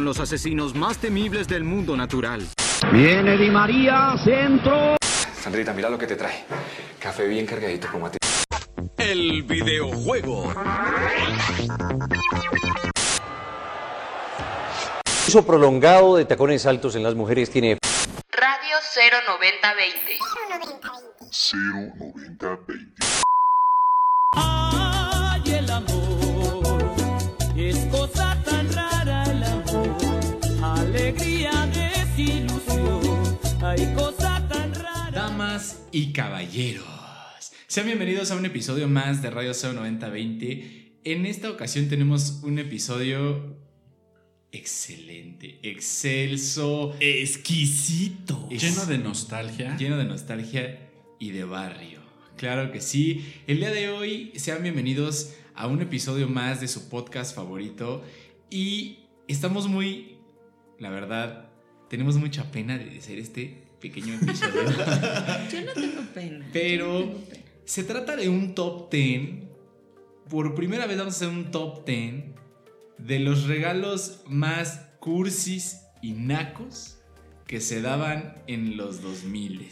Los asesinos más temibles del mundo natural. Viene Di María, centro. Sandrita, mira lo que te trae. Café bien cargadito como a ti. El videojuego. uso prolongado de tacones altos en las mujeres tiene Radio 09020. 09020. Damas y caballeros, sean bienvenidos a un episodio más de Radio 09020. En esta ocasión tenemos un episodio excelente, excelso, Exquisito. Lleno de nostalgia. lleno de nostalgia y de barrio. Claro que sí. El día de hoy sean bienvenidos a un episodio más de su podcast favorito y estamos muy, la verdad, tenemos mucha pena de hacer este pequeño episodio. Yo no tengo pena. Pero- Yo no tengo pena. Se trata de un top 10. Por primera vez vamos a hacer un top 10 de los regalos más cursis y nacos que se daban en los 2000.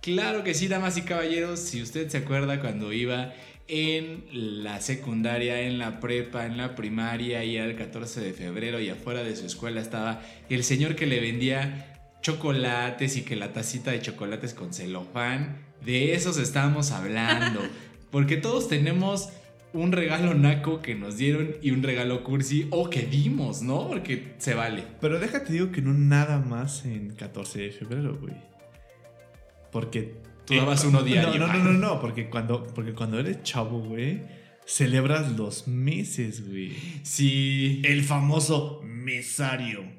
Claro que sí, damas y caballeros, si usted se acuerda cuando iba en la secundaria, en la prepa, en la primaria y era el 14 de febrero y afuera de su escuela estaba el señor que le vendía chocolates y que la tacita de chocolates con celofán. De esos estábamos hablando. Porque todos tenemos un regalo naco que nos dieron y un regalo cursi o que dimos, ¿no? Porque se vale. Pero déjate digo que no nada más en 14 de febrero, güey. Porque... Tú dabas uno diario. No, no, no, no, no, porque cuando, porque cuando eres chavo, güey, celebras los meses, güey. Sí, El famoso mesario.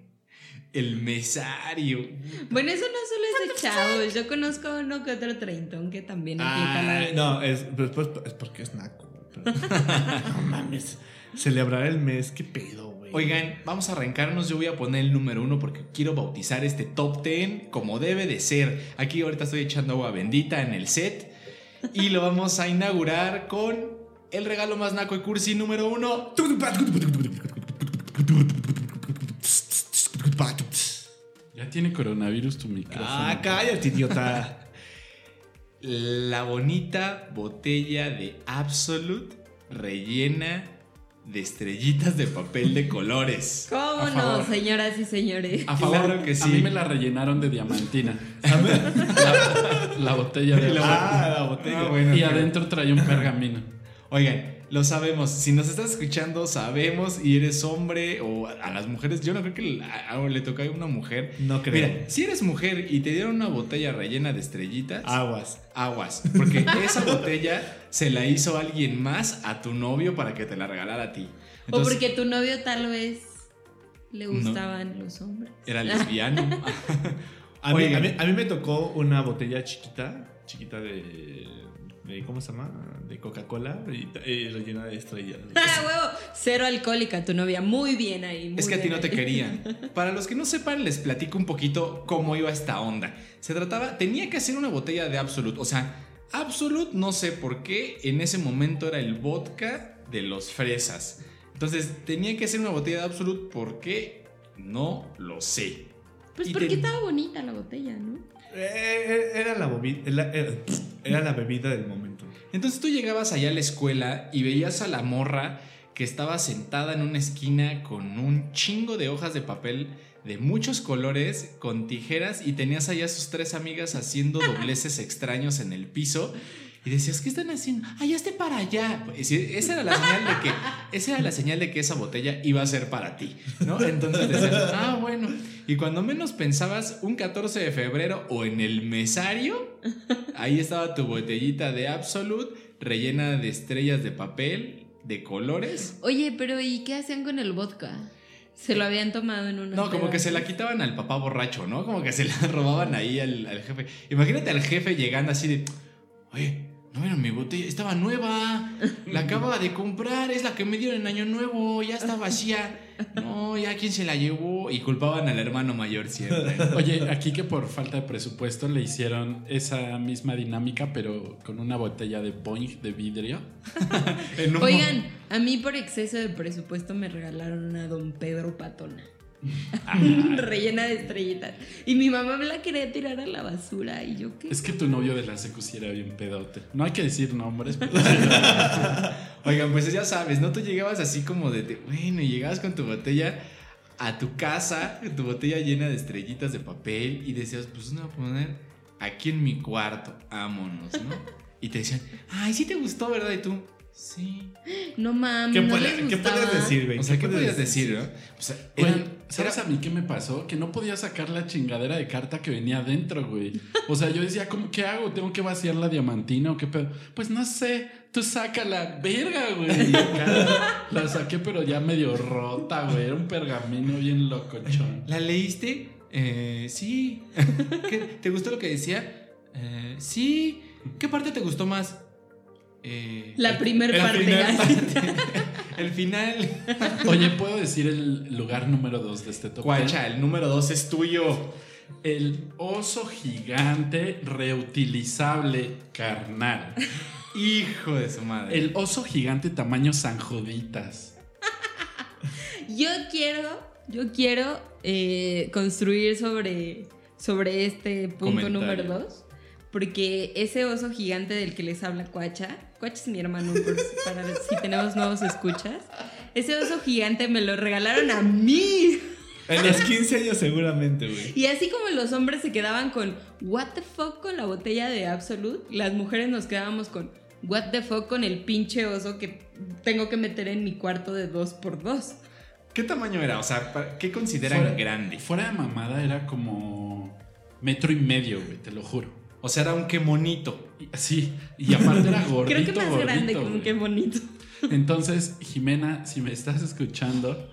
El mesario. Bueno, eso no solo es de chavos. Yo conozco a uno que otro treintón que también aplica la. Ah, no, es, pues, pues, es porque es naco. no mames. Celebrar el mes, qué pedo, güey. Oigan, vamos a arrancarnos. Yo voy a poner el número uno porque quiero bautizar este top 10 como debe de ser. Aquí ahorita estoy echando agua bendita en el set y lo vamos a inaugurar con el regalo más naco y cursi número uno. Tiene coronavirus tu micrófono. Ah, cállate, idiota. La bonita botella de Absolute rellena de estrellitas de papel de colores. ¿Cómo A no, favor. señoras y señores? A favor que sí. A mí me la rellenaron de diamantina. la, la botella de ah, la botella. Ah, bueno, Y adentro traía un pergamino. Oigan, lo sabemos. Si nos estás escuchando, sabemos y eres hombre o a las mujeres. Yo no creo que a- a- le toque a una mujer. No creo. Mira, si eres mujer y te dieron una botella rellena de estrellitas, Aguas. aguas. Porque esa botella se la hizo alguien más a tu novio para que te la regalara a ti. o porque tu novio tal vez le gustaban los hombres. era lesbiano. A mí, Oigan. a, mí, a mí me tocó una botella chiquita, chiquita de, de ¿cómo se llama? De Coca-Cola y, y rellena de estrellas. ¡Ah, huevo! Cero alcohólica tu novia. Muy bien ahí. muy Es que a ti no te querían. Para los que no sepan, les platico un poquito cómo iba esta onda. Se trataba, tenía que hacer una botella de Absolute. O sea, Absolute, no sé por qué, en ese momento era el vodka de los fresas. Entonces, tenía que hacer una botella de Absolute, ¿por qué? No lo sé. Pues Y porque estaba bonita la botella, ¿no? Eh, era, la bobi- era, era- la bebida del momento. Entonces tú llegabas allá a la escuela y veías a la morra que estaba sentada en una esquina con un chingo de hojas de papel de muchos colores, con tijeras, y tenías allá a sus tres amigas haciendo dobleces extraños en el piso. Y decías, ¿qué están haciendo? Allá esté para allá. Esa era la señal de que, esa era la señal de que esa botella iba a ser para ti, ¿no? Entonces decías, ah, bueno. Y cuando menos pensabas, un 14 de febrero o en el mesario, ahí estaba tu botellita de Absolute, rellena de estrellas de papel, de colores. Oye, pero ¿y qué hacían con el vodka? Se lo habían tomado en una. No, como que se la quitaban al papá borracho, ¿no? Como que se la robaban ahí al, al jefe. Imagínate al jefe llegando así de, oye, no vieron mi botella, estaba nueva, la acababa de comprar, es la que me dieron en Año Nuevo, ya está vacía. No, ya quién se la llevó. Y culpaban al hermano mayor siempre. Oye, aquí que por falta de presupuesto le hicieron esa misma dinámica, pero con una botella de Boing de vidrio. Oigan, a mí por exceso de presupuesto me regalaron una Don Pedro Patona. rellena de estrellitas. Y mi mamá me la quería tirar a la basura. Y yo, ¿qué? Es que tu novio de la secu sí era bien pedote. No hay que decir nombres, pero Oigan, pues ya sabes, ¿no? Tú llegabas así como de, bueno, y llegabas con tu botella a tu casa, tu botella llena de estrellitas de papel y decías, pues no voy a poner aquí en mi cuarto, vámonos, ¿no? Y te decían, ay, sí te gustó, ¿verdad? Y tú, sí. No mames, ¿Qué, no puede- les ¿qué gustaba. puedes decir, güey? O sea, ¿qué puedes podías decir, no? O sea, eran- ¿sabes era- a mí qué me pasó? Que no podía sacar la chingadera de carta que venía adentro, güey. O sea, yo decía, ¿cómo qué hago? ¿Tengo que vaciar la diamantina o qué pedo? Pues no sé, tú saca la verga, güey. La saqué, pero ya medio rota, güey. Era un pergamino bien locochón. ¿La leíste? Eh, sí. ¿Qué- ¿Te gustó lo que decía? Eh, sí. ¿Qué parte te gustó más? Eh, La el- primer el parte. primer parte. El final. Oye, ¿puedo decir el lugar número dos de este top? Guacha, el número dos es tuyo. El oso gigante reutilizable carnal. Hijo de su madre. El oso gigante tamaño San Juditas. Yo quiero, yo quiero eh, construir sobre, sobre este punto Comentario. número dos. Porque ese oso gigante del que les habla Cuacha, Cuacha es mi hermano, para si tenemos nuevos escuchas. Ese oso gigante me lo regalaron a mí. En los 15 años seguramente, güey. Y así como los hombres se quedaban con what the fuck con la botella de Absolute, las mujeres nos quedábamos con what the fuck con el pinche oso que tengo que meter en mi cuarto de dos por dos. ¿Qué tamaño era? O sea, ¿para- ¿qué consideran Fuera- grande? Fuera de mamada era como metro y medio, güey, te lo juro. O sea, era un qué monito. Sí, y aparte era gordito, Creo que más gordito, grande como güey. que bonito. Entonces, Jimena, si me estás escuchando,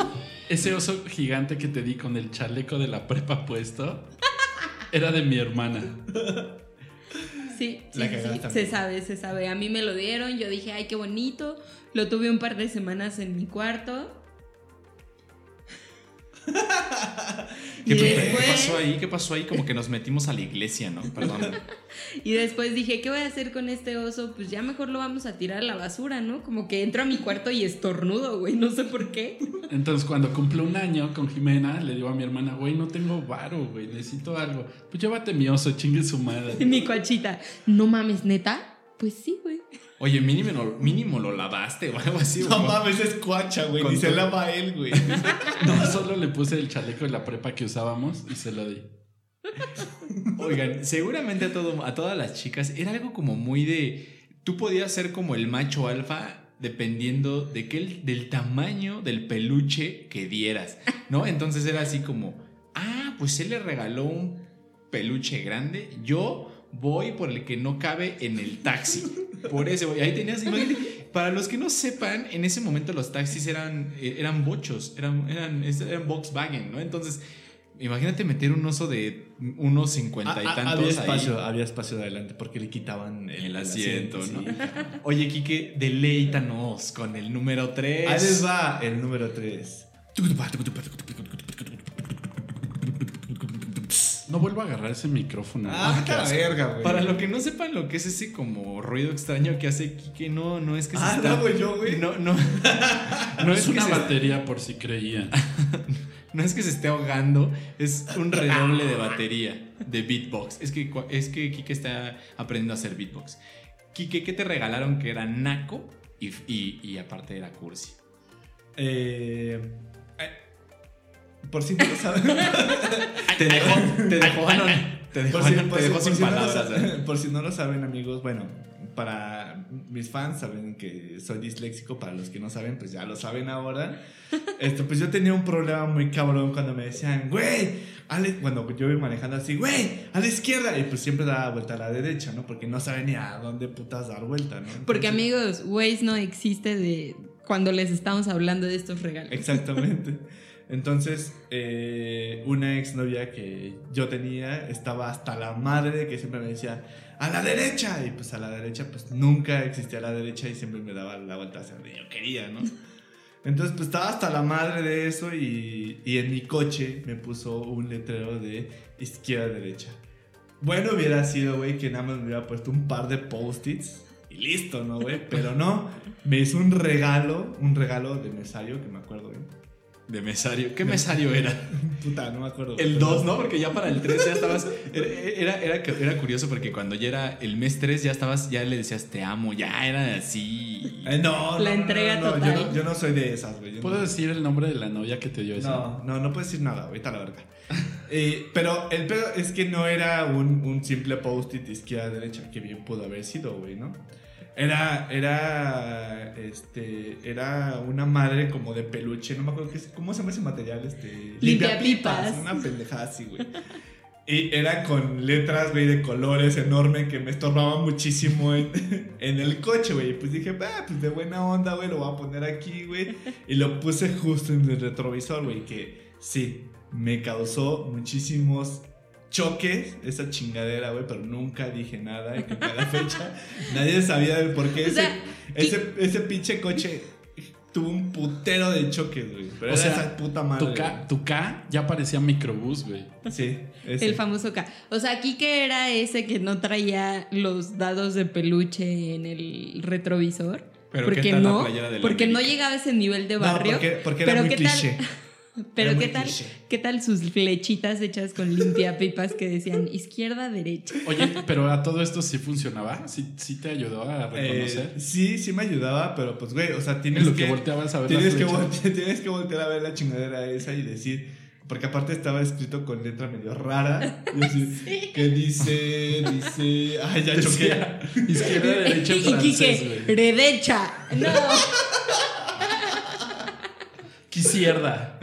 ese oso gigante que te di con el chaleco de la prepa puesto era de mi hermana. Sí, sí, La sí, se sabe, se sabe. A mí me lo dieron, yo dije, ay, qué bonito. Lo tuve un par de semanas en mi cuarto. ¿Qué, pasó ahí? ¿Qué pasó ahí? Como que nos metimos a la iglesia, ¿no? Perdón. y después dije, ¿qué voy a hacer con este oso? Pues ya mejor lo vamos a tirar a la basura, ¿no? Como que entro a mi cuarto y estornudo, güey, no sé por qué. Entonces, cuando cumple un año con Jimena, le digo a mi hermana, güey, no tengo varo, güey, necesito algo. Pues llévate mi oso, chingue su madre. Y mi coachita, no mames, neta. Pues sí, güey. Oye, mínimo, lo- mínimo lo lavaste o algo así. No mames, es cuacha, güey. Ni se lava él, güey. No, solo le puse el chaleco de la prepa que usábamos y se lo di. Oigan, seguramente a, todo, a todas las chicas era algo como muy de. Tú podías ser como el macho alfa dependiendo de qué, el- del tamaño del peluche que dieras, ¿no? Entonces era así como, ah, pues él le regaló un peluche grande, yo voy por el que no cabe en el taxi. Por eso, y ahí tenías, imagínate, para los que no sepan, en ese momento los taxis eran, eh, eran bochos, eran, eran, eran Volkswagen, ¿no? Entonces, imagínate meter un oso de unos cincuenta y Ah, ah, tantos había ahí. espacio, había espacio de adelante porque le quitaban el, El asiento, ¿no? sí. Oye, Kike, deleítanos con el número 3. Ahí les va el número 3. No vuelvo a agarrar ese micrófono. Ah, qué verga, güey. Para lo que no sepan lo que es ese como ruido extraño que hace Kike, no, no es que se Ah, está... no, güey, yo, güey. No, no. No es que una se- batería por si creían. No es que se esté ahogando, es un redoble de batería, de beatbox. Es que, es que Kike está aprendiendo a hacer beatbox. Kike, ¿qué te regalaron que era naco y, y- y aparte era cursi? Eh, por si no lo saben. Te dejó, te dejó, no, te dejó, por si, te por si- dejó por sin si no lo palabras. sa- ¿eh? por si no lo saben, amigos, bueno, para mis fans saben que soy disléxico, para los que no saben, pues ya lo saben ahora. Esto, pues yo tenía un problema muy cabrón cuando me decían, güey, a la-", cuando yo iba manejando así, güey, a la izquierda, y pues siempre daba vuelta a la derecha, ¿no? Porque no saben ni a dónde putas dar vuelta, ¿no? Porque Entonces- amigos, Waze no existe de cuando les estamos hablando de estos regalos. Exactamente. Entonces, eh, una exnovia que yo tenía estaba hasta la madre de que siempre me decía, a la derecha. Y pues a la derecha, pues nunca existía la derecha y siempre me daba la vuelta hacia donde yo quería, ¿no? Entonces, pues estaba hasta la madre de eso y, y en mi coche me puso un letrero de izquierda-derecha. Bueno, hubiera sido, güey, que nada más me hubiera puesto un par de post-its y listo, ¿no, güey? Pero no, me hizo un regalo, un regalo de mesario que me acuerdo, güey De mesario. ¿Qué mesario era? Puta, no me acuerdo. El 2, ¿no? Porque ya para el 3 ya estabas. Era, era, era, curioso porque cuando ya era el mes 3 ya estabas, ya le decías te amo, ya era así. Eh, no, La no, no, entrega no, no, total. Yo no, yo no soy de esas, güey. ¿Puedo no. decir el nombre de la novia que te dio esa? No, no, no puedes decir nada, ahorita la verga. Eh, pero el pedo es que no era un, un simple post-it de izquierda a derecha, que bien pudo haber sido, güey, ¿no? Era, era, este, era una madre como de peluche, no me acuerdo qué ¿cómo se llama ese material? Este, Limpiapipas. Una pendejada así, güey. Y era con letras, güey, de colores enorme que me estorbaban muchísimo en, en el coche, güey. Pues dije, ah, pues de buena onda, güey, lo voy a poner aquí, güey. Y lo puse justo en el retrovisor, güey, que sí, me causó muchísimos choques esa chingadera, güey, pero nunca dije nada. Y que a la fecha nadie sabía del por qué O ese, sea, ese, ese pinche coche tuvo un putero de choques, güey. Pero O era sea, esa puta madre. Tu K, tu K ya parecía microbús, güey. Sí, ese. El famoso K. O sea, aquí que era ese que no traía los dados de peluche en el retrovisor. Pero porque ¿qué tal la no, porque no llegaba a ese nivel de No, barrio. porque, porque era pero muy tal, cliché. Pero Era qué tal, cliché. qué tal sus flechitas hechas con limpiapipas que decían izquierda, derecha. Oye, pero a todo esto sí funcionaba. Sí, sí te ayudó a reconocer. Eh, sí, sí me ayudaba, pero pues, güey, o sea, tienes En lo que, que volteabas a ver tienes que, voltear, tienes que voltear a ver la chingadera esa y decir, porque aparte estaba escrito con letra medio rara, y así, que dice, dice, ay, ya choqué. Izquierda, derecha en y francés, derecha. No. Izquierda.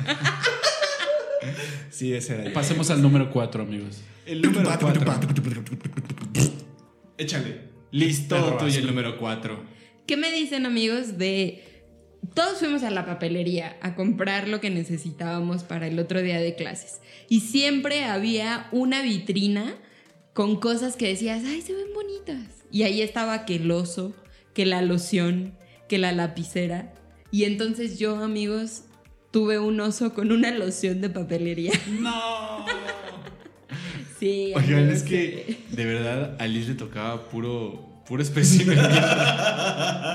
Sí, ese era. Pasemos al número 4, amigos. El número 4. Échale. Listo, tú y el número 4. ¿Qué me dicen amigos de... Todos fuimos a la papelería a comprar lo que necesitábamos para el otro día de clases. Y siempre había una vitrina con cosas que decías, ay, se ven bonitas. Y ahí estaba que el oso, que la loción, que la lapicera. Y entonces yo, amigos, tuve un oso con una loción de papelería. No. Sí. Oigan, es que de verdad a Liz le tocaba puro, puro espécimen.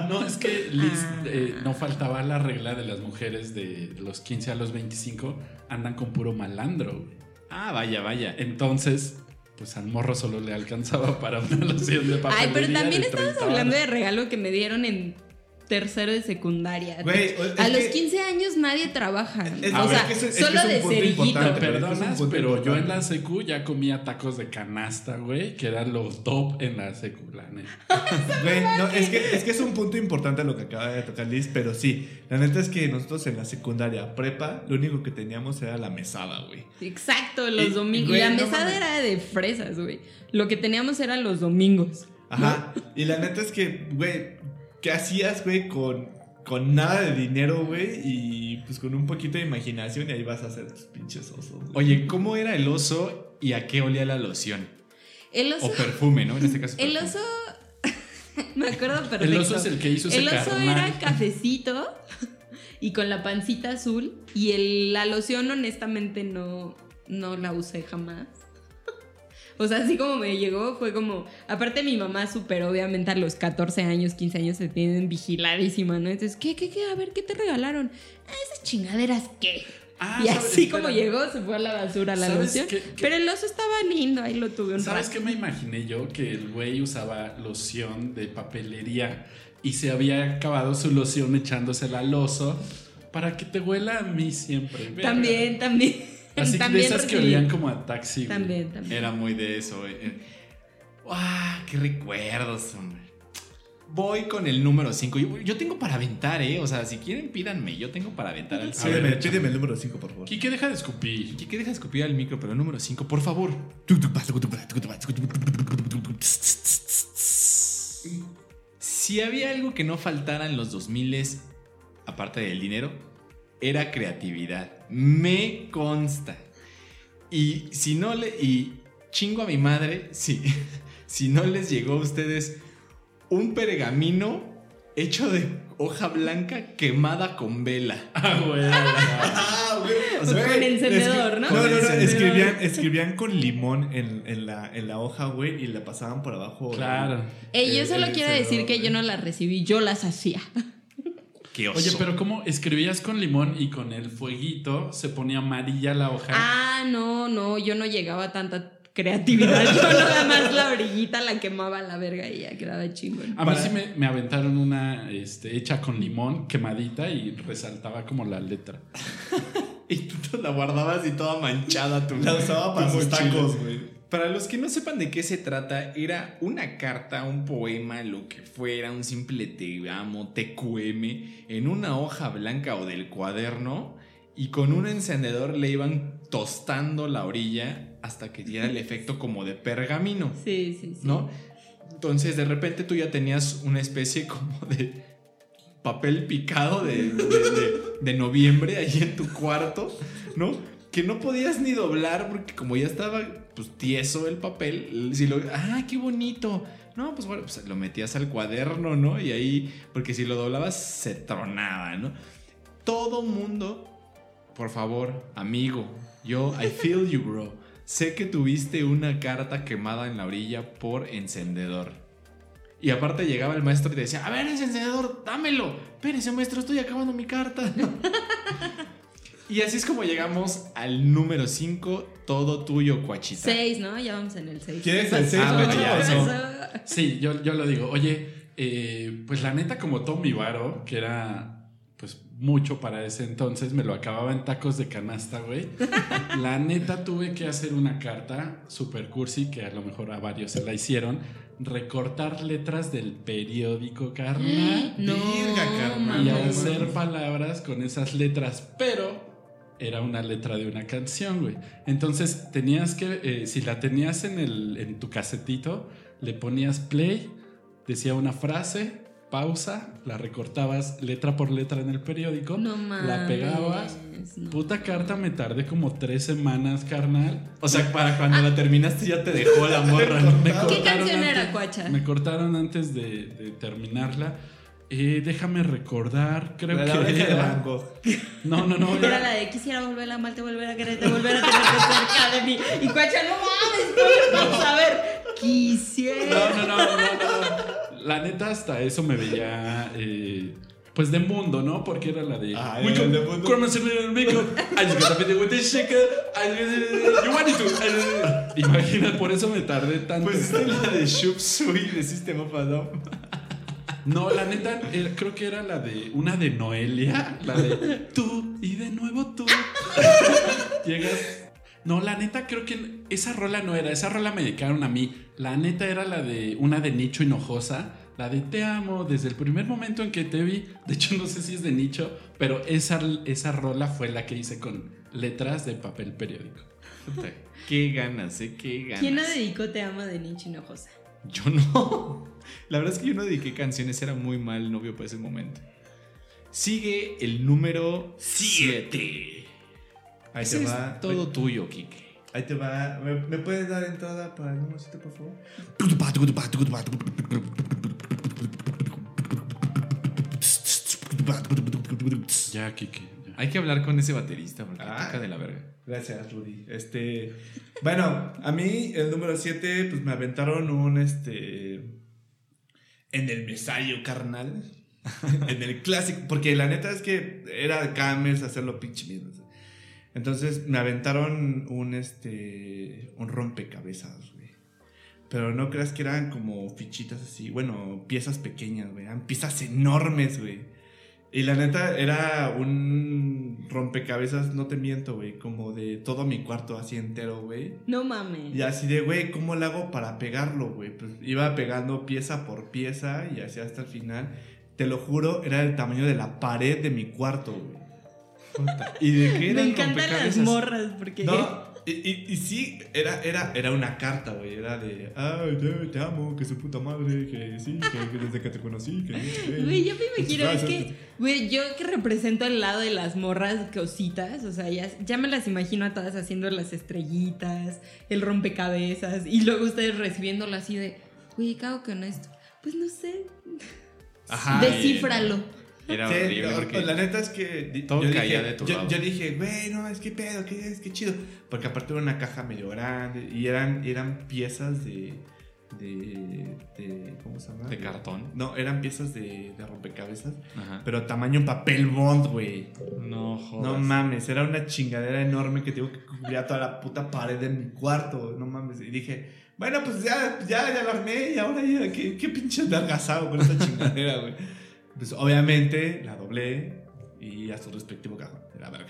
No, es que Liz, eh, no faltaba la regla de las mujeres de los 15 a los 25 andan con puro malandro, ah, vaya, vaya. Entonces, pues al morro solo le alcanzaba para una loción de papelería. Ay, pero también estamos 30 hablando de regalo que me dieron en tercero de secundaria. Es a los que- 15 años nadie trabaja. Es- o ver, sea, es que eso- es que solo de cerillito. perdonas, pero yo en la secu ya comía tacos de canasta, güey, que eran los top en la secu, la neta. Güey, no, es que, es que es un punto importante lo que acaba de tocar Liz, pero sí, la neta es que nosotros en la secundaria prepa, lo único que teníamos era la mesada, güey. Exacto, los Y- domingos. güey, y la mesada era de fresas, güey. Lo que teníamos eran los domingos. Ajá. Y la neta es que, güey, ¿qué hacías, güey, con, con nada de dinero, güey? Y pues con un poquito de imaginación y ahí vas a hacer tus pinches osos. Oye, ¿cómo era el oso y a qué olía la loción? El oso. O perfume, ¿no? En este caso. el oso. me acuerdo perfecto. El oso es el que hizo ese El oso carnal. era cafecito y con la pancita azul. Y el- la loción, honestamente, no, no la usé jamás. O sea, así como me llegó, fue como. Aparte, mi mamá, súper obviamente a los 14 años, 15 años, se tienen vigiladísima, ¿no? Entonces, ¿qué, qué, qué? A ver, ¿qué te regalaron? "Ah, esas chingaderas, ¿qué? Ah, y ¿sabes? así como llegó, se fue a la basura la ¿Sabes loción. qué- qué? Pero el oso estaba lindo, ahí lo tuve un ¿Sabes rato. qué me imaginé yo? Que el güey usaba loción de papelería y se había acabado su loción echándosela al oso para que te huela a mí siempre. También, también. Así que de esas que olían como a taxi. güey. También, también. Era muy de eso. eh. ¡Ah! ¡Qué recuerdos, hombre! Voy con el número 5. Yo, yo tengo para aventar, ¿eh? O sea, si quieren, pídanme. Yo tengo para aventar al A ver, Pídeme, échame. pídeme el número 5, por favor. Quique, deja de escupir. ¿Qué deja de escupir al micro? Pero el número 5, por favor. Si había algo que no faltara en los 2000 aparte del dinero, era creatividad. Me consta. Y si no le. Y chingo a mi madre, si, si no les llegó a ustedes un pergamino hecho de hoja blanca quemada con vela. Ah, güey. Ah, güey. O sea, con encendedor, ¿no? No, no, no. Escribían, escribían con limón en, en la, en la hoja, güey, y la pasaban por abajo. Claro. Ey, yo solo quiero decir que yo no las recibí, yo las hacía. Qué qué oso. Oye, pero ¿cómo escribías con limón y con el fueguito se ponía amarilla la hoja? Ah, no, no, yo no llegaba a tanta creatividad. Yo nada más la orillita la quemaba a la verga y ya quedaba chingón. A mí sí me, me aventaron una este, hecha con limón, quemadita y resaltaba como la letra. Y tú te la guardabas y toda manchada tu La usaba para tu sus tacos, güey. Para los que no sepan de qué se trata, era una carta, un poema, lo que fuera, un simple te amo, TQM, en una hoja blanca o del cuaderno, y con un encendedor le iban tostando la orilla hasta que diera el efecto como de pergamino, Sí, sí, sí. ¿no? Entonces de repente tú ya tenías una especie como de papel picado de, de- de- de noviembre ahí en tu cuarto, ¿no? Que no podías ni doblar porque como ya estaba pues tieso el papel, si lo, ah, qué bonito. No, pues bueno, pues lo metías al cuaderno, ¿no? Y ahí, porque si lo doblabas se tronaba, ¿no? Todo mundo, por favor, amigo, yo, I feel you, bro. Sé que tuviste una carta quemada en la orilla por encendedor. Y aparte llegaba el maestro y te decía, a ver, ese encendedor, dámelo. Espérese, maestro, estoy acabando mi carta. y así es como llegamos al número 5, todo tuyo, Cuachita. Seis, ¿no? Ya vamos en el seis. ¿Quieres el seis, Ah. Sí, yo, yo lo digo. Oye, eh, pues la neta, como todo mi varo, que era pues mucho para ese entonces, me lo acababa en tacos de canasta, güey. La neta tuve que hacer una carta super cursi, que a lo mejor a varios se la hicieron, recortar letras del periódico, carnal. No, Virga, carnal. y hacer palabras con esas letras, pero era una letra de una canción, güey. Entonces tenías que, eh, si la tenías en, el, en tu casetito, le ponías play, decía una frase, pausa, la recortabas letra por letra en el periódico, No mames. la pegabas. no. Puta carta, me tardé como tres semanas, carnal. O sea, para cuando la terminaste ya te dejó la morra. ¿Qué cortaron canción era, antes- Cuacha? Me cortaron antes de, de terminarla. Eh, déjame recordar, creo La que oreja de Van Gogh. No, no, no. Era la de quisiera volver a amarte, volver a quererte, volver a tenerte cerca de mí. Y Cuacha, no mames, ¿cómo vamos a ver? Quisiera. No, no, no, no, no, no. La neta, hasta eso me veía. eh, pues de mundo, ¿no? Porque era la de. Ah, "We era come- de mundo. come and serve the makeup. I just got a video with this shaker. I- You want it to. Imagina, por eso me tardé tanto. Pues es la de Shub Sui de System of a Down. No, la neta, era- creo que era la de. Una de Noelia. La de tú y de nuevo tú. Llegas. No, la neta, creo que esa rola no era. Esa rola me dedicaron a mí. La neta era la de una de Nicho Hinojosa. La de Te amo desde el primer momento en que te vi. De hecho, no sé si es de Nicho, pero esa, esa rola fue la que hice con letras de papel periódico. Qué ganas, ¿eh? Qué ganas. ¿Quién no dedicó Te amo de Nietzsche Hinojosa? Yo no. La verdad es que yo no dediqué canciones, era muy mal novio para ese momento. Sigue el número 7. Ahí te va. todo tuyo, Kike. Ahí te va. ¿Me, me puedes dar entrada para el número 7, por favor? Ya, Kike. Hay que hablar con ese baterista porque Ah. toca de la verga. Gracias, Rudy. Este. Bueno, a mí el número 7, pues me aventaron un este. En el mesayo, carnal. en el clásico. Porque la neta es que era de Camers hacerlo pinche miedo. Entonces me aventaron un este. Un rompecabezas, güey. Pero no creas que eran como fichitas así. Bueno, piezas pequeñas, güey. Eran piezas enormes, güey. Y la neta era un rompecabezas, no te miento, güey, como de todo mi cuarto así entero, güey. No mames. Y así de, güey, ¿cómo le hago para pegarlo, güey? Pues iba pegando pieza por pieza y así hasta el final. Te lo juro, era el tamaño de la pared de mi cuarto, güey. ¿Y de qué era Me encantan las morras porque. No, y, y, y sí, era, era, era una carta, güey. Era de, ay, te, te amo, que su puta madre, que sí, que, que desde que te conocí, que... Güey, yo me imagino, es Muchas que, güey, yo que represento el lado de las morras cositas, o sea, ya, ya me las imagino a todas haciendo las estrellitas, el rompecabezas, y luego ustedes recibiéndolo así de, güey, cago con esto. Pues no sé, Ajá. descífralo. Era Sí, horrible porque La neta es que. Todo yo caía dije, de tu yo, lado. yo dije, güey, no, es que pedo, que es que chido. Porque aparte era una caja medio grande y eran, eran piezas de. de, de- ¿Cómo se llama? ¿De cartón? No, eran piezas de, de rompecabezas. Ajá. Pero tamaño papel bond, güey. No jodas. No mames, era una chingadera enorme que tengo que cubrir toda la puta pared de mi cuarto. No mames. Y dije, bueno, pues ya, ya, ya la armé y ahora ya, qué, qué pinche adelgazado con esta chingadera, güey. Pues obviamente la doblé y a su respectivo cajón. De la verga.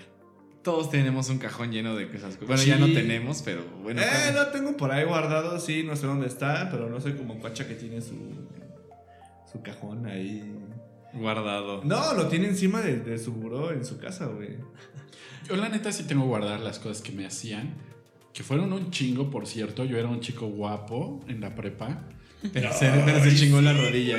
Todos tenemos un cajón lleno de cosas. Bueno, Sí. ya no tenemos, pero bueno. eh, claro. lo tengo por ahí guardado, sí, no sé dónde está, pero no soy como Cuacha que tiene su, su cajón ahí. Guardado. No, lo tiene encima de, de su buró en su casa, güey. Yo la neta sí tengo guardar las cosas que me hacían. Que fueron un chingo, por cierto. Yo era un chico guapo en la prepa. Pero se, pero se chingó la rodilla.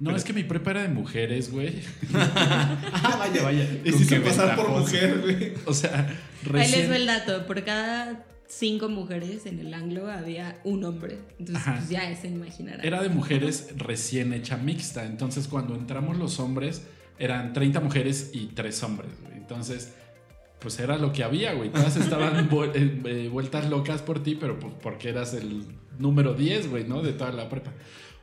No, es que mi prepa era de mujeres, güey. Ah, vaya, vaya. Y Con se qué hizo pasar por mujer, güey. O sea, Ahí les recién... el dato. Por cada cinco mujeres en el anglo había un hombre. Entonces, Ajá. pues ya se imaginarán. Era de mujeres recién hecha mixta. Entonces, cuando entramos los hombres, eran 30 mujeres y 3 hombres, güey. Entonces, pues era lo que había, güey. Todas estaban vu- eh, eh, vueltas locas por ti, pero pues porque eras el número 10, güey, ¿no? De toda la prepa.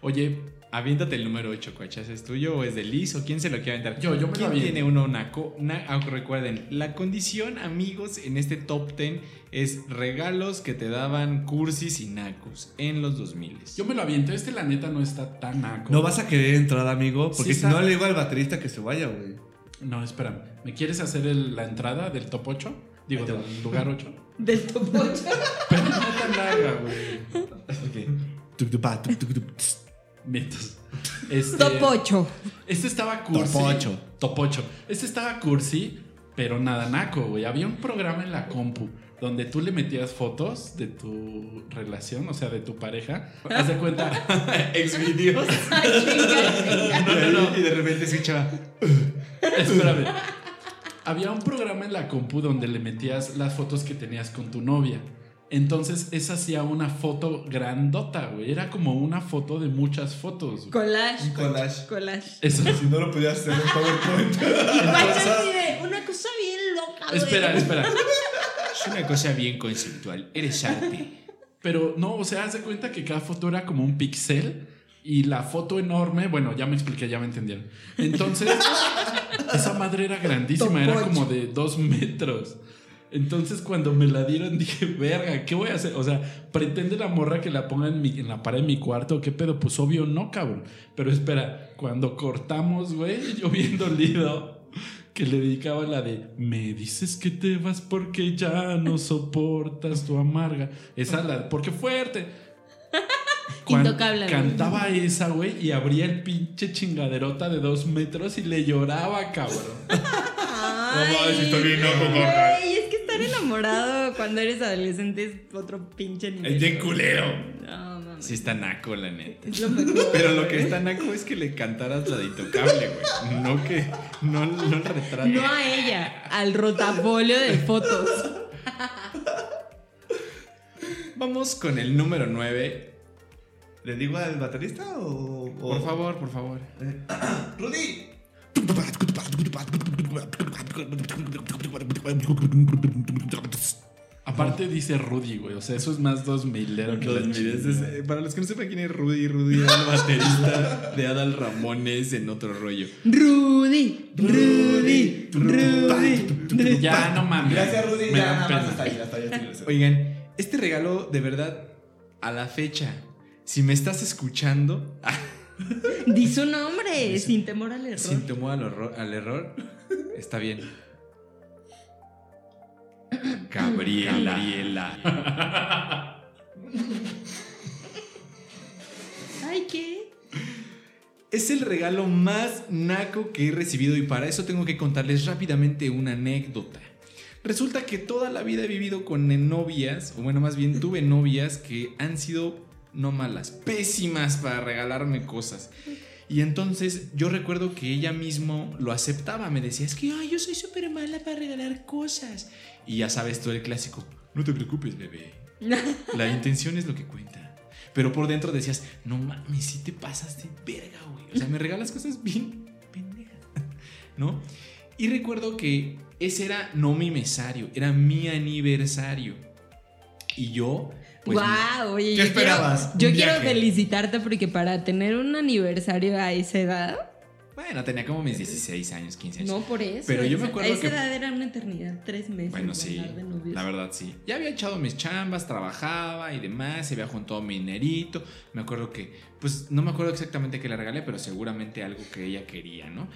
Oye, Aviéntate el número 8, Cuachas. ¿Es tuyo o es de Liz o quién se lo quiere aventar? Yo, yo me lo ¿Quién aviento. tiene uno naco? Na- ah, recuerden, la condición, amigos, en este top 10 es regalos que te daban cursis y nacos en los 2000. yo me lo aviento. Este, la neta, no está tan naco. No vas a querer entrar, amigo, porque Sí si no le digo al baterista que se vaya, güey. No, espérame. ¿Me quieres hacer el- la entrada del top 8? Digo, del lugar 8. Del topocho. Pero no tan larga, güey. Ok. Mitos. Este, Topocho. Este estaba cursi. Topocho. Topocho. Este estaba cursi, pero nada naco, güey. Había un programa en la compu donde tú le metías fotos de tu relación, o sea, de tu pareja. Haz de cuenta. Ex videos. Ay, chinga, chinga. No, no, no. Y de repente escuchaba. Espérame. Había un programa en la compu donde le metías las fotos que tenías con tu novia. Entonces, esa hacía una foto grandota, güey. Era como una foto de muchas fotos. güey. Collage. Collage. Collage. Eso. Si no lo pudieras hacer en PowerPoint. De una cosa bien loca, güey. Espera, espera. Es una cosa bien conceptual. Eres arte. Pero no, o sea, haz de cuenta que cada foto era como un pixel y la foto enorme, bueno, ya me expliqué, ya me entendieron. Entonces, esa madre era grandísima, era como de dos metros. Entonces, cuando me la dieron, dije, verga, ¿qué voy a hacer? O sea, pretende la morra que la ponga en, mi- en la pared de mi cuarto, ¿qué pedo? Pues obvio no, cabrón. Pero espera, cuando cortamos, güey, yo bien dolido, que le dedicaba la de, me dices que te vas porque ya no soportas tu amarga. Esa la, porque fuerte. Cuan- Intocable. Cantaba esa, güey, y abría el pinche chingaderota de dos metros y le lloraba, cabrón. Ay, mames, estoy bien loco, estar enamorado cuando eres adolescente es otro pinche nivel. Es de culero. No, mames. Sí está naco, la neta. Es lo mejor. Pero lo que está naco es que le cantaras la de intocable, güey. No que. No, no el retrato. No a ella, al rotafolio de fotos. Vamos con el número 9. ¿Le digo al baterista o.? o- Por favor, por favor. ¡Rudy! Aparte dice Rudy, güey. O sea, eso es más 2000 que la para los que no sepan quién es Rudy, Rudy era el baterista de Adal Ramones en otro rollo. Rudy, Rudy, Rudy. Ya, no mames. Gracias, Rudy. Me Ya, da nada más hasta ahí, hasta ahí, hasta ahí. Oigan, este regalo, de verdad, a la fecha, si me estás escuchando, Di su nombre, sin temor al error. sin temor al, horror- al error, está bien. Gabriela. Gabriela. Ay, ¿qué? Es el regalo más naco que he recibido y para eso tengo que contarles rápidamente una anécdota. Resulta que toda la vida he vivido con novias, o bueno, más bien tuve novias que han sido no malas, pésimas para regalarme cosas. Y entonces yo recuerdo que ella mismo lo aceptaba, me decía, es que ay, yo soy súper mala para regalar cosas. Y ya sabes todo el clásico, no te preocupes, bebé. La intención es lo que cuenta. Pero por dentro decías, no mames, si te pasas de verga, güey. O sea, me regalas cosas bien pendejas, ¿no? Y recuerdo que ese era no mi mesario, era mi aniversario. Y yo Pues, Guau, oye, ¿Qué yo esperabas? Quiero, yo quiero felicitarte porque para tener un aniversario a esa edad, Bueno, tenía como mis 16 años, 15 años. no por eso. Pero yo me acuerdo A esa que- edad era una eternidad, tres meses. Bueno, sí, de novios. la verdad sí. Ya había echado mis chambas, trabajaba y demás, se había juntado mi dinerito. Me acuerdo que, pues no me acuerdo exactamente qué le regalé, pero seguramente algo que ella quería, ¿no?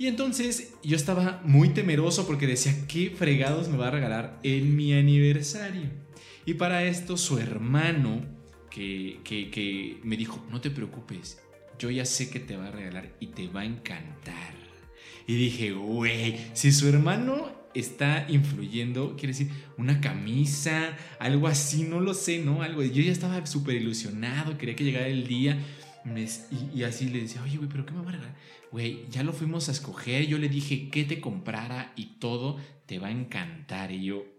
Y entonces yo estaba muy temeroso porque decía, ¿qué fregados me va a regalar en mi aniversario? Y para esto su hermano, que, que, me dijo, no te preocupes, yo ya sé que te va a regalar y te va a encantar. Y dije, güey, si su hermano está influyendo, quiere decir, una camisa, algo así, no lo sé, ¿no? Algo. Yo ya estaba súper ilusionado, quería que llegara el día. Y, así le decía, oye, güey, ¿pero qué me va a regalar? Güey, ya lo fuimos a escoger, yo le dije que te comprara y todo te va a encantar. Y yo.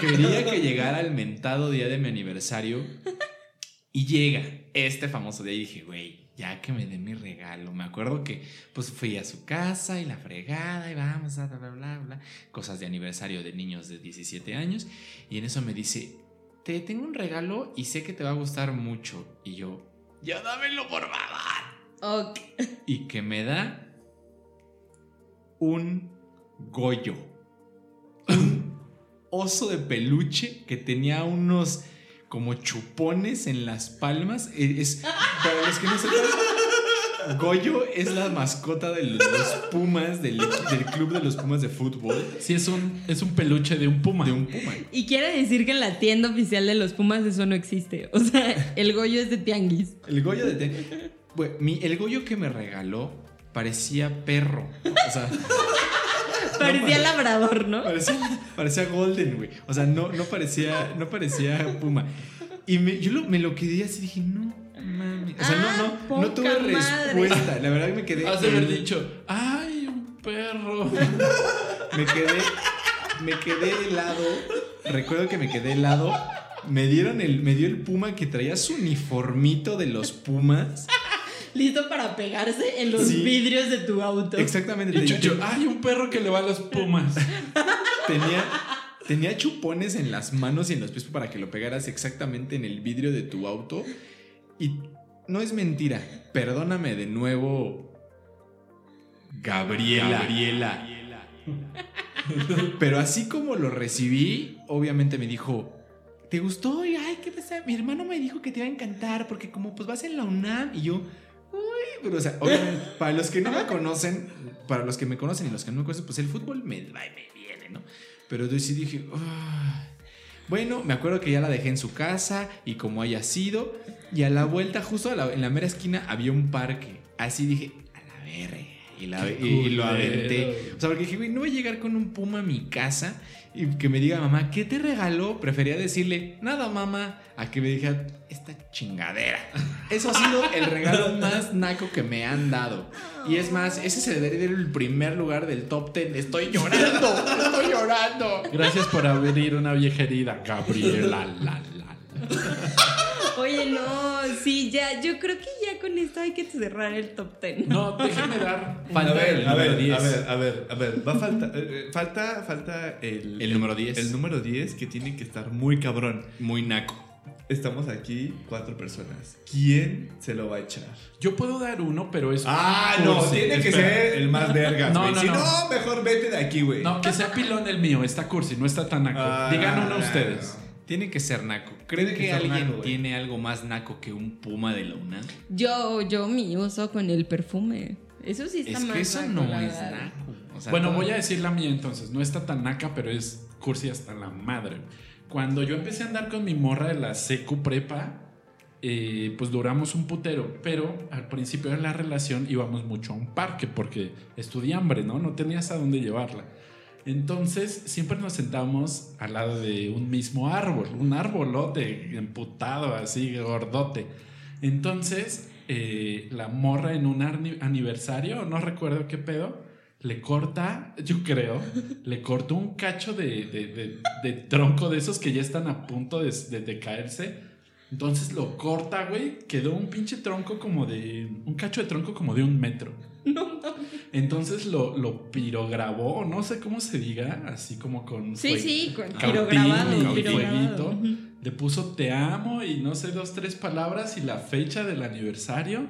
Quería que llegara el mentado día de mi aniversario. Y llega este famoso día y dije, güey, ya que me dé mi regalo. Me acuerdo que pues fui a su casa y la fregada y vamos a bla, bla, bla, bla. Cosas de aniversario de niños de 17 años. Y en eso me dice, te tengo un regalo y sé que te va a gustar mucho. Y yo, ya dámelo por favor. Ok. Y que me da un Goyo. Oso de peluche que tenía unos como chupones en las palmas. Eh, Es, para los que no sepan, Goyo es la mascota de los Pumas, del, del club de los Pumas de fútbol. Sí, es un, es un peluche de un puma. De un Puma. Y quiere decir que en la tienda oficial de los Pumas eso no existe. O sea, el Goyo es de tianguis. El Goyo de... Bueno, mi- el Goyo que me regaló parecía perro. O sea... Parecía labrador, ¿no? Parecía, parecía Golden, güey. O sea, no, no parecía, no parecía Puma. Y me- yo lo- me lo quedé así, dije, no mames. O sea, Ah, no, no, no poca tuve madre. respuesta. La verdad que me quedé. Has de haber dicho, ¡ay, un perro! Me quedé. Me quedé helado. Recuerdo que me quedé helado. Me dieron el. Me dio el Puma que traía su uniformito de los Pumas. Listo para pegarse en los Sí. vidrios de tu auto. Exactamente. Y tenía- Chucho, ¡ay, un perro que le va a los pumas! Tenía, tenía chupones en las manos y en los pies para que lo pegaras exactamente en el vidrio de tu auto. Y no es mentira. Perdóname de nuevo, Gabriela. Gabriela. Pero así como lo recibí, obviamente me dijo, ¿te gustó? Y, ay, ¿qué pasa? Mi hermano me dijo que te iba a encantar porque como pues vas en la UNAM y yo, pero o sea, obviamente, para los que no me conocen, para los que me conocen y los que no me conocen, pues el fútbol me va y me viene, ¿no? Pero yo sí dije, bueno, me acuerdo que ya la dejé en su casa y como haya sido, y a la vuelta, justo la- en la mera esquina, había un parque. Así dije, a la verga. Y, la- y lo aventé. O sea, porque dije, güey, no voy a llegar con un puma a mi casa y que me diga, mamá, ¿qué te regaló? Prefería decirle, nada, mamá, a que me dijera, esta chingadera. Eso ha sido el regalo más naco que me han dado. Y es más, ese se debería ir el primer lugar del top 10. Estoy llorando, estoy llorando. Gracias por abrir una vieja herida, Gabriela. La, la, Oye, no, sí, ya, yo creo que ya con esto hay que cerrar el top 10. No, déjenme dar. A Falta ver, el a número ver, 10. a ver, a ver, a ver, va a falta, eh, eh, falta, falta el, El número 10. El número 10 que tiene que estar muy cabrón. Muy naco. Estamos aquí cuatro personas. ¿Quién se lo va a echar? Yo puedo dar uno, pero es. Ah, no, cursi. tiene que Espera. ser el más vergas, No, no, si no. no, mejor vete de aquí, güey. No, que sea pilón el mío. Está cursi, no está tan naco. Ah, Digan uno no, ustedes. Tiene que ser naco. ¿Creen Tiene que, alguien naco, tiene algo más naco que un puma de la UNAM? Yo, yo mi uso con el perfume. Eso sí está Es más que eso naco, no es naco. O sea, Bueno, voy a decir la mía entonces. No está tan naca, pero es cursi hasta la madre. Cuando yo empecé a andar con mi morra de la secu prepa, eh, pues duramos un putero. Pero al principio de la relación íbamos mucho a un parque porque estudié hambre, ¿no? No tenías a dónde llevarla. Entonces siempre nos sentamos al lado de un mismo árbol, un arbolote emputado así, gordote. Entonces, eh, la morra en un aniversario, no recuerdo qué pedo, le corta, yo creo, le cortó un cacho de, de- de- de tronco de esos que ya están a punto de caerse. Entonces lo corta, güey, quedó un pinche tronco como de, un cacho de tronco como de un metro. Entonces lo, lo pirograbó, no sé cómo se diga, así como con. Sí, sí, con pirograbado, pirograbado. Ujú. Le puso te amo y no sé, dos, tres palabras y la fecha del aniversario.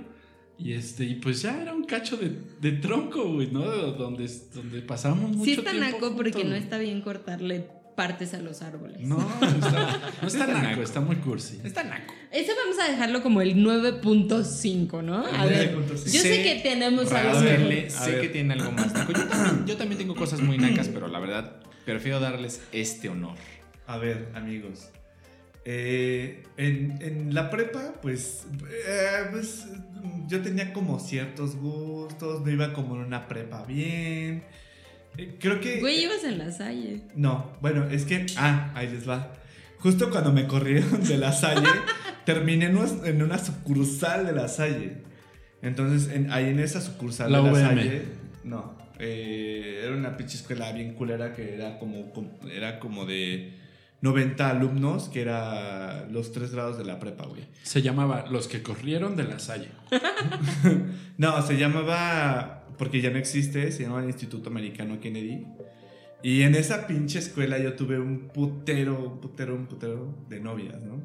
Y este, y pues ya era un cacho de, de tronco, güey, ¿no? De Donde, donde pasamos mucho Sí está tiempo naco porque no está bien cortarle partes a los árboles. No, no está, no está naco, naco. está muy cursi. Está naco. Ese vamos a dejarlo como el 9.5, ¿no? A ver, 9.5. yo sé que tenemos algo sé que tiene algo más naco. Yo también, yo también tengo cosas muy nacas, pero la verdad prefiero darles este honor. A ver, amigos. eh, en, en la prepa, pues, eh, pues, yo tenía como ciertos gustos, no iba como en una prepa bien. Eh, creo que... Güey, ibas en la salle. No, bueno, es que... Ah, ahí les va. Justo cuando me corrieron de la Salle, terminé en, una sucursal de la Salle. Entonces, en- ahí en esa sucursal La de la UVM. Salle... No, eh, era una pinche escuela bien culera que era como, como- era como de 90 alumnos, que era los tres grados de la prepa, güey. Se llamaba Los que corrieron de la Salle. No, se llamaba, porque ya no existe, se llamaba el Instituto Americano Kennedy. Y en esa pinche escuela yo tuve un putero, un putero, un putero de novias, ¿no?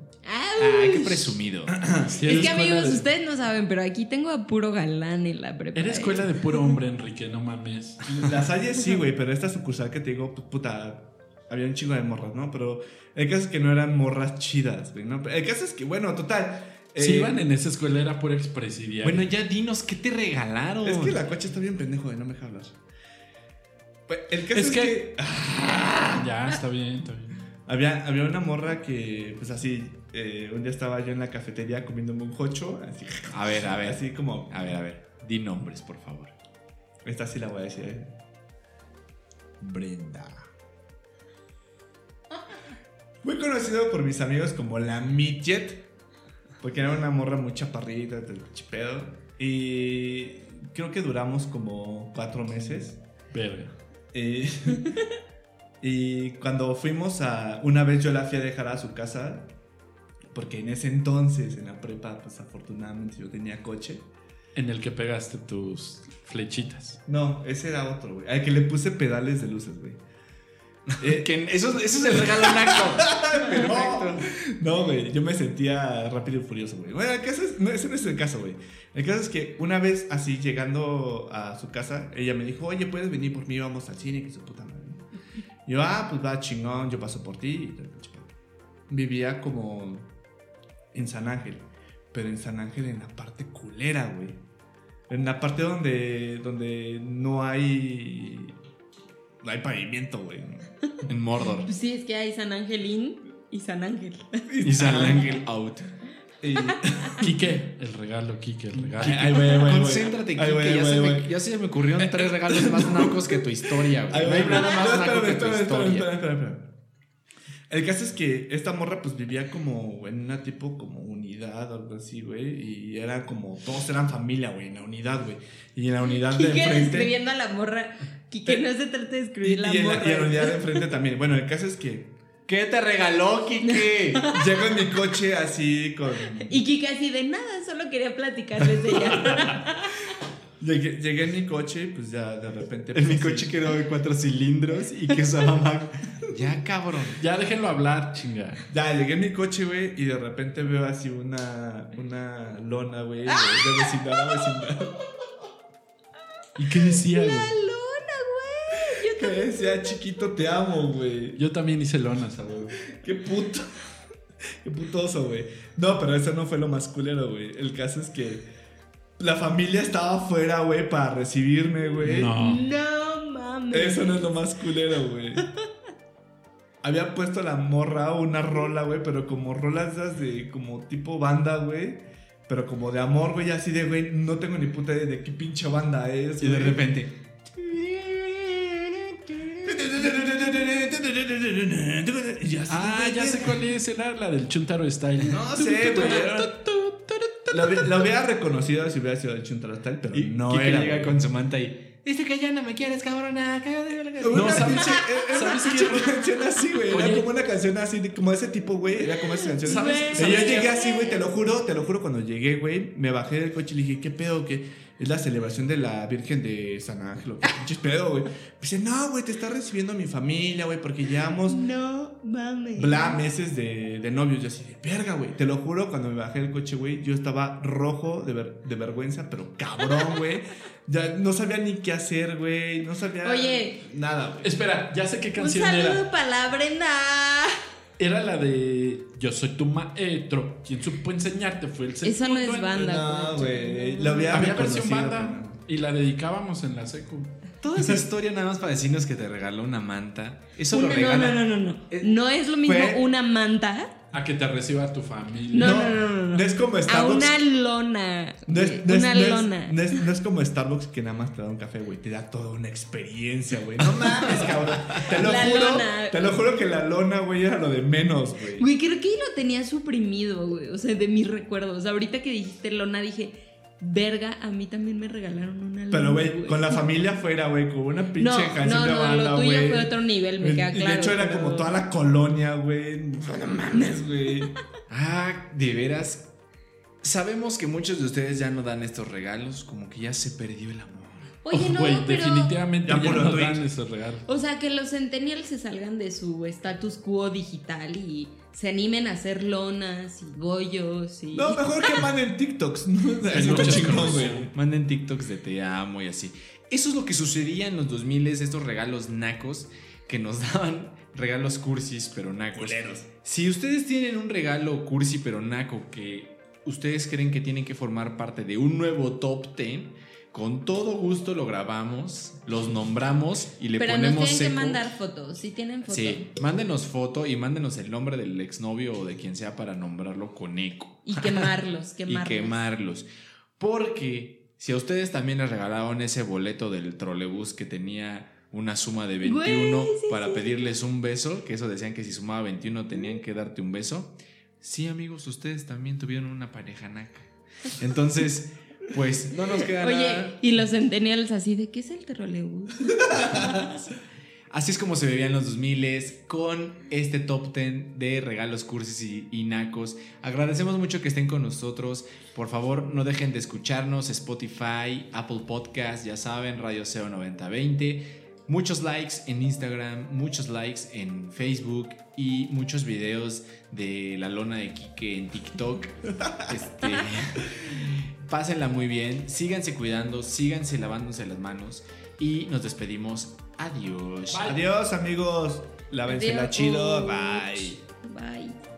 Ay, qué presumido. Sí, es que amigos, de- ustedes no saben, pero aquí tengo a puro galán en la prepa. Era escuela de puro hombre, Enrique, no mames. La Salle sí, güey, pero esta sucursal que te digo, pu- puta, había un chingo de morras, ¿no? Pero el caso es que no eran morras chidas, güey, ¿no? El caso es que, bueno, total. Si eh, iban en esa escuela era pura expresidiaria. Bueno, ya dinos, ¿qué te regalaron? Es que la coche está bien pendejo, güey, no me deja hablar. Pues, El caso Es es, que- que... Ya, está bien, está bien. Había, había una morra que, pues así, eh, un día estaba yo en la cafetería comiéndome un jocho, así, A ver, a ver. así como, A ver, a ver. Di nombres, por favor. esta sí la voy a decir, ¿eh? Brenda. Muy conocido por mis amigos como la Midget, porque era una morra muy chaparrita, del pinche pedo, y creo que duramos como cuatro meses. Verga. Y, y cuando fuimos a, una vez yo la fui a dejar a su casa, porque en ese entonces, en la prepa, pues afortunadamente yo tenía coche. En el que pegaste tus flechitas. No, ese era otro, güey. Al que le puse pedales de luces, güey. Eh, Que eso, eso es el regalo naco. no, no, güey. Yo me sentía rápido y furioso, güey. Bueno, el caso es, no, ese no es el caso, güey. El caso es que una vez así llegando a su casa, ella me dijo, oye, puedes venir por mí, vamos al cine, que su puta madre. Yo, ah, pues va chingón, yo paso por ti. Vivía como en San Ángel, pero en San Ángel en la parte culera, güey. En la parte donde, donde no hay. No hay pavimento, güey. En Mordor. Pues sí, es que hay San Angelín y San Ángel. Y San Ángel out. Y- Quique, el regalo, Quique, el regalo. Ay, güey, güey, güey. Concéntrate, Ay, güey, ya, se me, ya se me ocurrieron tres regalos más nacos que tu historia, güey. No hay nada más naco que tu historia. espérame, espérame, espérame. El caso es que esta morra pues vivía como en una tipo como unidad o algo así, güey. Y era como, todos eran familia, güey, en la unidad, güey. Y en la unidad de Quique enfrente... describiendo a la morra. Quique, no se trata de Y, escribir la y en la, morra. y en la unidad de enfrente también. Bueno, el caso es que ¿Qué te regaló, Kike? llego en mi coche así con... Y Kike así de nada, solo quería platicarles de ella. Llegué, llegué en mi coche y pues ya de repente... En mi pues, coche quedó de cuatro cilindros y que usaba Mac. Ya, cabrón. Ya déjenlo hablar, chinga. Ya, llegué en mi coche, güey, y de repente veo así una, una lona, güey, de, de vecindad a vecindad. ¿Y qué decía, güey? La lona, güey. Yo Que decía, chiquito, te amo, güey. Yo también hice lonas, güey. Qué puto. Qué putoso, güey. No, pero eso no fue lo más culero, güey. El caso es que la familia estaba afuera, güey, para recibirme, güey. No. No mames. Eso no es lo más culero, güey. Había puesto la morra una rola, güey, pero como rolas esas de como tipo banda, güey. Pero como de amor, güey, así de, güey, no tengo ni puta idea de qué pinche banda es. Y de repente. Y así, Ah, ya sé cuál es. Era la del Chuntaro Style. No sé, güey. Hubi- lo hubiera reconocido si hubiera sido el Chuntaro Style, pero Y no Kike era. llega con su manta y. Dice que ya no me quieres, cabrona. cállate, cállate". Una No, ¿sabes- una sabes qué? canción así, güey. Era Oye. como una canción así, como ese tipo, güey. Era como esa canción. ¿Sabes- sabes yo llegué así, güey, te lo juro, te lo juro. Cuando llegué, güey, me bajé del coche y le dije, ¿qué pedo? ¿Qué? Es la celebración de la Virgen de San Ángel, qué pinches pedo, güey. Dice, no, güey, te está recibiendo mi familia, güey, porque llevamos No mames. bla meses de, de novios. Yo así de verga, güey. Te lo juro, cuando me bajé del coche, güey, yo estaba rojo de, ver- de vergüenza, pero cabrón, güey. Ya no sabía ni qué hacer, güey. No sabía Oye. nada, güey. Espera, ya sé qué Un canción saludo era. para la Brenda. Era la de Yo soy tu maestro. Quien supo enseñarte fue el Esa no es segundo. banda. No, güey. Lo había, Había versión banda pero y la dedicábamos en la secu. Toda esa historia nada más para decirnos que te regaló una manta. Eso lo Una- regala. no, no, no, no. Eh, No es lo mismo fue- una manta A que te reciba tu familia. No, no, no, no, no. No es como a Starbucks. una lona. No es, güey, no es- una no es- lona. no es- no es como Starbucks que nada más te da un café, güey. Te da toda una experiencia, güey. No mames, cabrón. Te lo La juro. lona. Te lo juro que la lona, güey, era lo de menos, güey. Güey, creo que lo tenía suprimido, güey. O sea, de mis recuerdos. Ahorita que dijiste lona, dije, verga, a mí también me regalaron una. Pero, güey, con la familia afuera, güey, con una pinche No, canción no, de no, banda, lo tuyo fue otro nivel, me queda claro. De hecho, era pero- como toda la colonia, güey. No mames, güey. Ah, de veras. Sabemos que muchos de ustedes ya no dan estos regalos, como que ya se perdió el amor. Oye, no, Güey, pero... definitivamente Ya ya, por no tweets. dan esos regalos. O sea, que los centennials se salgan de su status quo digital y se animen a hacer lonas y bollos y... No, mejor que manden TikToks. ¿no? Peluches chingón, güey. Manden TikToks de te amo y así. Eso es lo que sucedía en los 2000 estos regalos nacos que nos daban regalos cursis pero nacos. Culeros. Si ustedes tienen un regalo cursi pero naco que ustedes creen que tienen que formar parte de un nuevo top 10, con todo gusto lo grabamos, los nombramos y le Pero ponemos tienen que mandar fotos. Si tienen fotos. Sí, mándenos foto y mándenos el nombre del exnovio o de quien sea para nombrarlo con eco. Y quemarlos, Y quemarlos. quemarlos. Porque si a ustedes también les regalaron ese boleto del trolebús que tenía una suma de 21 Güey, sí, para sí. pedirles un beso, que eso decían que si sumaba 21 tenían que darte un beso. Sí, amigos, ustedes también tuvieron una pareja naca. Entonces, pues no nos queda Oye, nada. y los centennials así de, ¿qué es el trolebús? Así es como se bebían los 2000 con este top 10 de regalos cursis y, y nacos. Agradecemos mucho que estén con nosotros. Por favor, no dejen de escucharnos Spotify, Apple Podcast, ya saben, Radio SEO 9020. Muchos likes en Instagram, muchos likes en Facebook y muchos videos de la lona de Kike en TikTok. Este, pásenla muy bien, síganse cuidando, síganse lavándose las manos y nos despedimos. Adiós. Adiós, amigos. Lávensela Adiós. chido. Bye. Bye.